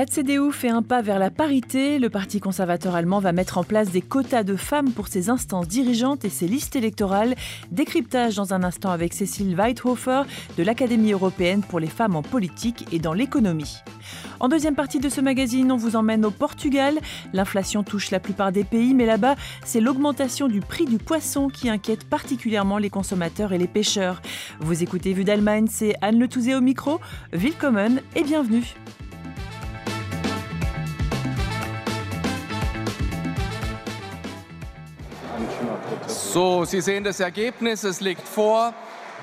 La CDU fait un pas vers la parité. Le Parti conservateur allemand va mettre en place des quotas de femmes pour ses instances dirigeantes et ses listes électorales. Décryptage dans un instant avec Cécile Weithofer de l'Académie européenne pour les femmes en politique et dans l'économie. En deuxième partie de ce magazine, on vous emmène au Portugal. L'inflation touche la plupart des pays, mais là-bas, c'est l'augmentation du prix du poisson qui inquiète particulièrement les consommateurs et les pêcheurs. Vous écoutez Vue d'Allemagne, c'est Anne Le Touzé au micro. Willkommen et bienvenue. So, Sie sehen das Ergebnis, es liegt vor.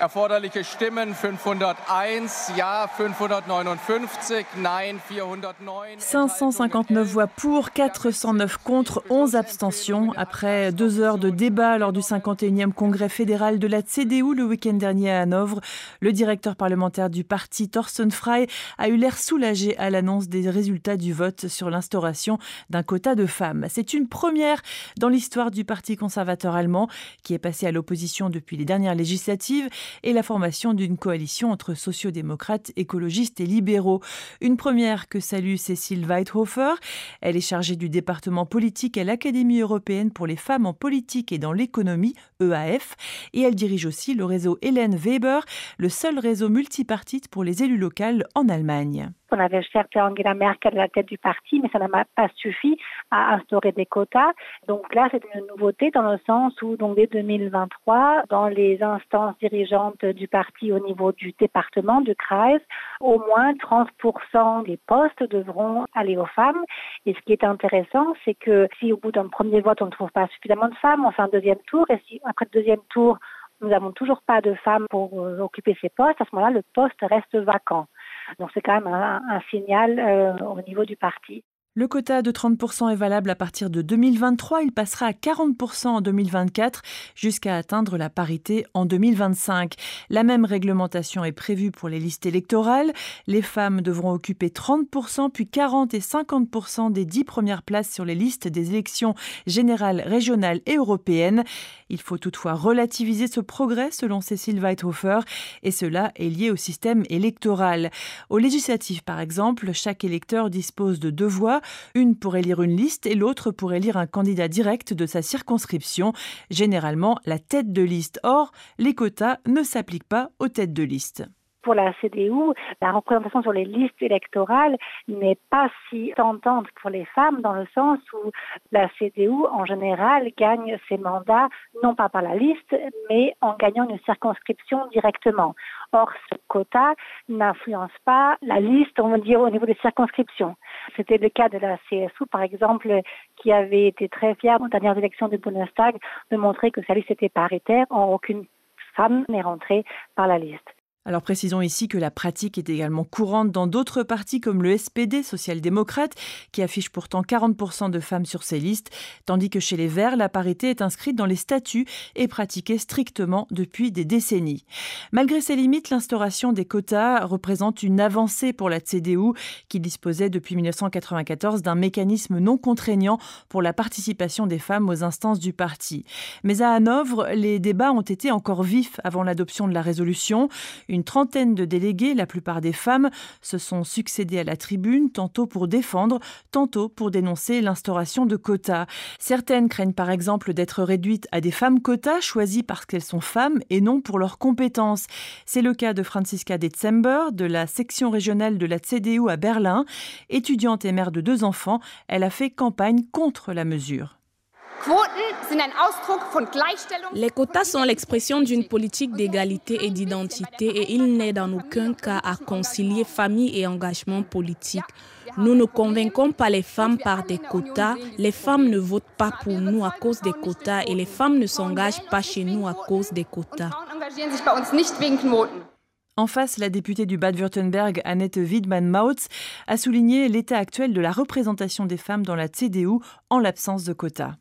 Erforderliche Stimmen 501, Ja 559, Nein 409. 559 voix pour, 409 contre, 11 abstentions. Après deux heures de débat lors du 51e congrès fédéral de la CDU le week-end dernier à Hanovre, le directeur parlementaire du parti Thorsten Frey a eu l'air soulagé à l'annonce des résultats du vote sur l'instauration d'un quota de femmes. C'est une première dans l'histoire du parti conservateur allemand qui est passé à l'opposition depuis les dernières législatives et la formation d'une coalition entre sociodémocrates, écologistes et libéraux. Une première que salue Cécile Weithofer. Elle est chargée du département politique à l'Académie européenne pour les femmes en politique et dans l'économie, EAF, et elle dirige aussi le réseau Hélène Weber, le seul réseau multipartite pour les élus locaux en Allemagne. On avait cherché Angela Merkel à la tête du parti, mais ça n'a pas suffi à instaurer des quotas. Donc là, c'est une nouveauté dans le sens où, donc dès 2023, dans les instances dirigeantes du parti au niveau du département, du Kreis, au moins 30% des postes devront aller aux femmes. Et ce qui est intéressant, c'est que si au bout d'un premier vote, on ne trouve pas suffisamment de femmes, on fait un deuxième tour, et si après le deuxième tour, nous n'avons toujours pas de femmes pour euh, occuper ces postes, à ce moment-là, le poste reste vacant. Donc c'est quand même un, signal euh, au niveau du parti. Le quota de 30% est valable à partir de 2023. Il passera à 40% en 2024 jusqu'à atteindre la parité en 2025. La même réglementation est prévue pour les listes électorales. Les femmes devront occuper 30%, puis 40 et 50% des 10 premières places sur les listes des élections générales, régionales et européennes. Il faut toutefois relativiser ce progrès selon Cécile Weithofer et cela est lié au système électoral. Au législatif, par exemple, chaque électeur dispose de deux voix une pour élire une liste et l'autre pour élire un candidat direct de sa circonscription, généralement la tête de liste. Or, les quotas ne s'appliquent pas aux têtes de liste pour la CDU, la représentation sur les listes électorales n'est pas si tentante pour les femmes dans le sens où la CDU, en général, gagne ses mandats non pas par la liste, mais en gagnant une circonscription directement. Or, ce quota n'influence pas la liste, on va dire, au niveau des circonscriptions. C'était le cas de la CSU, par exemple, qui avait été très fière aux dernières élections du Bundestag de montrer que sa liste était paritaire. Or, aucune femme n'est rentrée par la liste. Alors précisons ici que la pratique est également courante dans d'autres partis comme le SPD, social-démocrate, qui affiche pourtant 40% de femmes sur ses listes, tandis que chez les Verts, la parité est inscrite dans les statuts et pratiquée strictement depuis des décennies. Malgré ces limites, l'instauration des quotas représente une avancée pour la CDU, qui disposait depuis 1994 d'un mécanisme non contraignant pour la participation des femmes aux instances du parti. Mais à Hanovre, les débats ont été encore vifs avant l'adoption de la résolution. Une trentaine de délégués, la plupart des femmes, se sont succédés à la tribune, tantôt pour défendre, tantôt pour dénoncer l'instauration de quotas. Certaines craignent par exemple d'être réduites à des femmes quotas choisies parce qu'elles sont femmes et non pour leurs compétences. C'est le cas de Franziska Detzember, de la section régionale de la CDU à Berlin. Étudiante et mère de deux enfants, elle a fait campagne contre la mesure. Les quotas sont l'expression d'une politique d'égalité et d'identité et ils n'aident en aucun cas à concilier famille et engagement politique. Nous ne convainquons pas les femmes par des quotas. Les femmes ne votent pas pour nous à cause des quotas et les femmes ne s'engagent pas chez nous à cause des quotas. En face, la députée du Bade-Württemberg, Annette Wiedmann-Mautz, a souligné l'état actuel de la représentation des femmes dans la CDU en l'absence de quotas.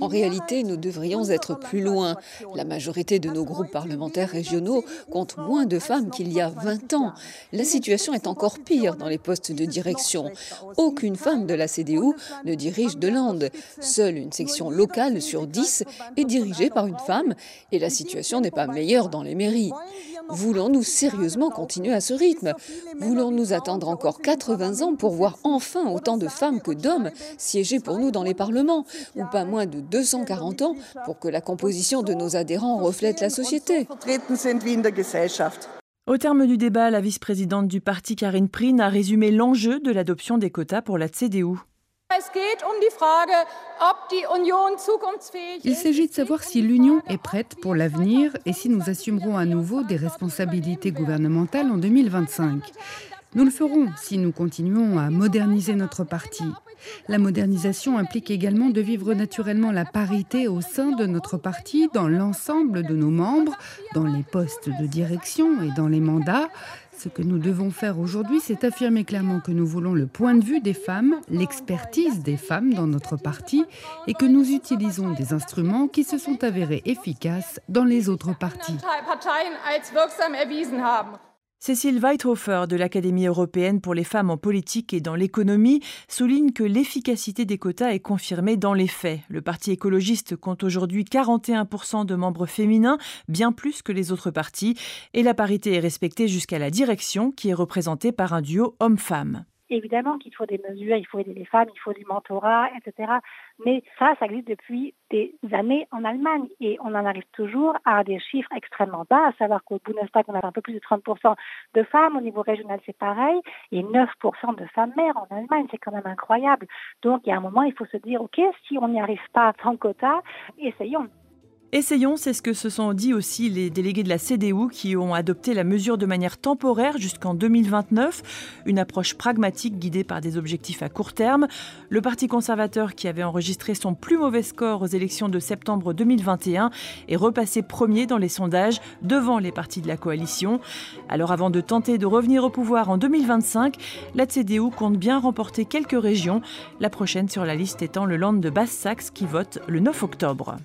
En réalité, nous devrions être plus loin. La majorité de nos groupes parlementaires régionaux comptent moins de femmes qu'il y a 20 ans. La situation est encore pire dans les postes de direction. Aucune femme de la CDU ne dirige de Land. Seule une section locale sur 10 est dirigée par une femme et la situation n'est pas meilleure dans les mairies. Voulons-nous sérieusement continuer à ce rythme Voulons-nous attendre encore 80 ans pour voir enfin autant de femmes que d'hommes siéger pour nous dans les parlements Ou pas moins de 240 ans pour que la composition de nos adhérents reflète la société au terme du débat, la vice-présidente du parti Karine Prine a résumé l'enjeu de l'adoption des quotas pour la CDU. Il s'agit de savoir si l'Union est prête pour l'avenir et si nous assumerons à nouveau des responsabilités gouvernementales en 2025. Nous le ferons si nous continuons à moderniser notre parti. La modernisation implique également de vivre naturellement la parité au sein de notre parti, dans l'ensemble de nos membres, dans les postes de direction et dans les mandats. Ce que nous devons faire aujourd'hui, c'est affirmer clairement que nous voulons le point de vue des femmes, l'expertise des femmes dans notre parti et que nous utilisons des instruments qui se sont avérés efficaces dans les autres partis. Cécile Weithofer de l'Académie européenne pour les femmes en politique et dans l'économie souligne que l'efficacité des quotas est confirmée dans les faits. Le Parti écologiste compte aujourd'hui 41% de membres féminins, bien plus que les autres partis, et la parité est respectée jusqu'à la direction qui est représentée par un duo homme-femme. Évidemment qu'il faut des mesures, il faut aider les femmes, il faut du mentorat, etc. Mais ça, ça existe depuis des années en Allemagne et on en arrive toujours à des chiffres extrêmement bas, à savoir qu'au Bundestag, on a un peu plus de 30% de femmes, au niveau régional, c'est pareil, et 9% de femmes mères en Allemagne, c'est quand même incroyable. Donc, il y a un moment, il faut se dire, OK, si on n'y arrive pas sans quota, essayons. Essayons, c'est ce que se sont dit aussi les délégués de la CDU qui ont adopté la mesure de manière temporaire jusqu'en 2029, une approche pragmatique guidée par des objectifs à court terme. Le Parti conservateur qui avait enregistré son plus mauvais score aux élections de septembre 2021 est repassé premier dans les sondages devant les partis de la coalition. Alors avant de tenter de revenir au pouvoir en 2025, la CDU compte bien remporter quelques régions, la prochaine sur la liste étant le Land de Basse-Saxe qui vote le 9 octobre.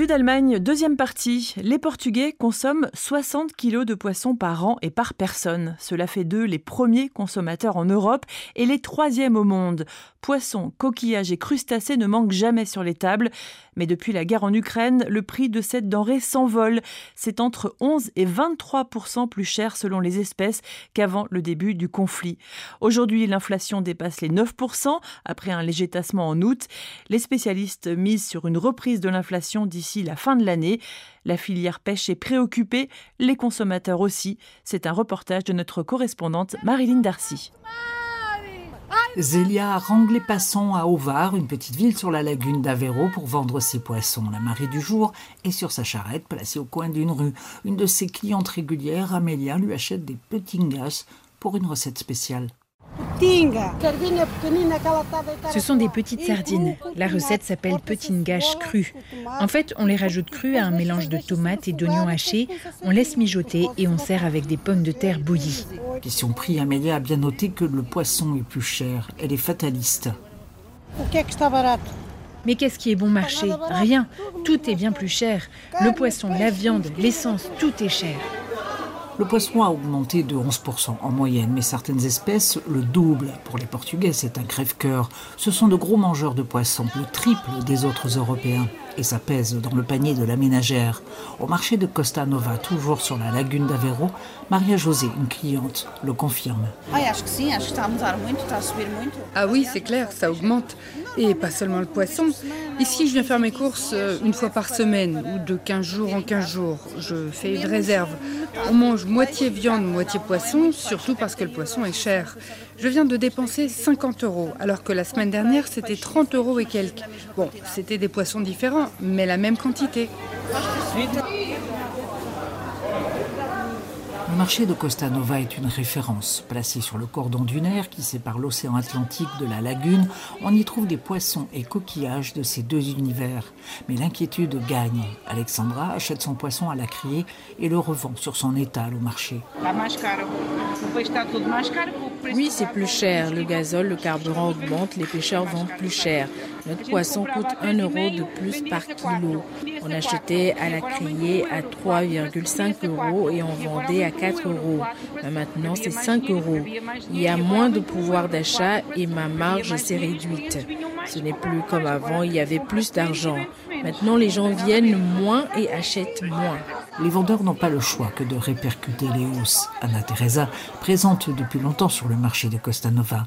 Vue d'Allemagne, deuxième partie. Les Portugais consomment 60 kg de poissons par an et par personne. Cela fait d'eux les premiers consommateurs en Europe et les troisièmes au monde. Poissons, coquillages et crustacés ne manquent jamais sur les tables. Mais depuis la guerre en Ukraine, le prix de cette denrée s'envole. C'est entre 11 et 23% plus cher selon les espèces qu'avant le début du conflit. Aujourd'hui, l'inflation dépasse les 9 après un léger tassement en août. Les spécialistes misent sur une reprise de l'inflation d'ici la fin de l'année. La filière pêche est préoccupée, les consommateurs aussi. C'est un reportage de notre correspondante Marilyn Darcy. Zélia rangle les passants à Ovar, une petite ville sur la lagune d'Avero, pour vendre ses poissons. La marée du jour est sur sa charrette, placée au coin d'une rue. Une de ses clientes régulières, Amélia, lui achète des petits ngas pour une recette spéciale. Ce sont des petites sardines. La recette s'appelle gâche cru. En fait, on les rajoute crus à un mélange de tomates et d'oignons hachés, on laisse mijoter et on sert avec des pommes de terre bouillies. Question prix, Amélia a bien noté que le poisson est plus cher. Elle est fataliste. Mais qu'est-ce qui est bon marché? Rien. Tout est bien plus cher. Le poisson, la viande, l'essence, tout est cher. Le poisson a augmenté de 11% en moyenne, mais certaines espèces le doublent. Pour les Portugais, c'est un crève-cœur. Ce sont de gros mangeurs de poissons, le triple des autres Européens. Et ça pèse dans le panier de la ménagère. Au marché de Costa Nova, toujours sur la lagune d'Avero, Maria José, une cliente, le confirme. Ah oui, c'est clair, ça augmente. Et pas seulement le poisson. Ici, je viens faire mes courses euh, une fois par semaine ou de 15 jours en 15 jours. Je fais une réserve. On mange moitié viande, moitié poisson, surtout parce que le poisson est cher. Je viens de dépenser 50 euros, alors que la semaine dernière, c'était 30 euros et quelques. Bon, c'était des poissons différents, mais la même quantité. Marché de Costa Nova est une référence. Placé sur le cordon dunaire qui sépare l'océan Atlantique de la lagune, on y trouve des poissons et coquillages de ces deux univers. Mais l'inquiétude gagne. Alexandra achète son poisson à la criée et le revend sur son étal au marché. Oui, c'est plus cher. Le gazole, le carburant augmente, les pêcheurs vendent plus cher. Notre poisson coûte 1 euro de plus par kilo. On achetait à la criée à 3,5 euros et on vendait à 4 euros. Mais maintenant, c'est 5 euros. Il y a moins de pouvoir d'achat et ma marge s'est réduite. Ce n'est plus comme avant, il y avait plus d'argent. Maintenant, les gens viennent moins et achètent moins. Les vendeurs n'ont pas le choix que de répercuter les hausses. Anna Teresa, présente depuis longtemps sur le marché de Costa Nova.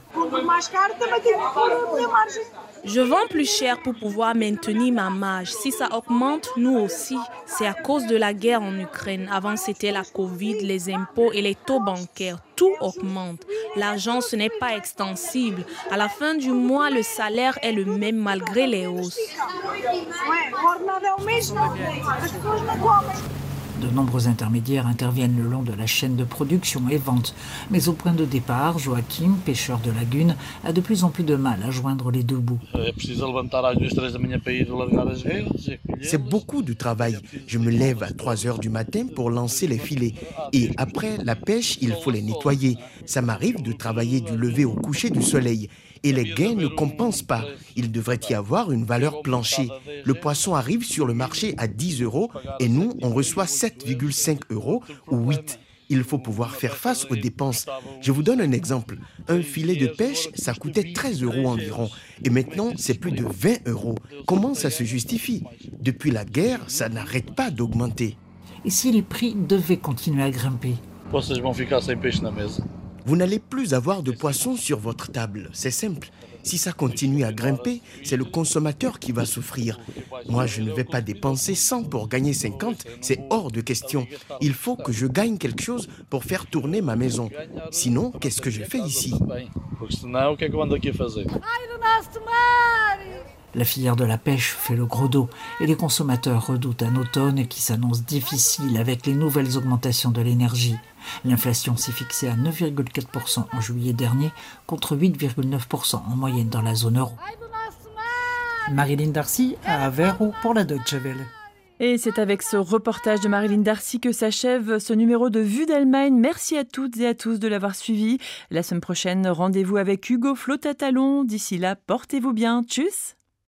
Je vends plus cher pour pouvoir maintenir ma marge. Si ça augmente, nous aussi, c'est à cause de la guerre en Ukraine. Avant, c'était la Covid, les impôts et les taux bancaires. Tout augmente. L'argent, ce n'est pas extensible. À la fin du mois, le salaire est le même malgré les hausses. De nombreux intermédiaires interviennent le long de la chaîne de production et vente. Mais au point de départ, Joachim, pêcheur de lagune, a de plus en plus de mal à joindre les deux bouts. C'est beaucoup de travail. Je me lève à 3 heures du matin pour lancer les filets. Et après la pêche, il faut les nettoyer. Ça m'arrive de travailler du lever au coucher du soleil et les gains ne compensent pas. Il devrait y avoir une valeur plancher. Le poisson arrive sur le marché à 10 euros et nous, on reçoit 7,5 euros ou 8. Il faut pouvoir faire face aux dépenses. Je vous donne un exemple. Un filet de pêche, ça coûtait 13 euros environ. Et maintenant, c'est plus de 20 euros. Comment ça se justifie? Depuis la guerre, ça n'arrête pas d'augmenter. Et si les prix devaient continuer à grimper? Vous n'allez plus avoir de poissons sur votre table. C'est simple. Si ça continue à grimper, c'est le consommateur qui va souffrir. Moi, je ne vais pas dépenser 100 pour gagner 50, c'est hors de question. Il faut que je gagne quelque chose pour faire tourner ma maison. Sinon, qu'est-ce que je fais ici? La filière de la pêche fait le gros dos et les consommateurs redoutent un automne qui s'annonce difficile avec les nouvelles augmentations de l'énergie. L'inflation s'est fixée à 9,4% en juillet dernier contre 8,9% en moyenne dans la zone euro. Marilyn Darcy à Aveiro pour la Deutsche Welle. Et c'est avec ce reportage de Marilyn Darcy que s'achève ce numéro de Vue d'Allemagne. Merci à toutes et à tous de l'avoir suivi. La semaine prochaine, rendez-vous avec Hugo Flotatalon. D'ici là, portez-vous bien. Tchuss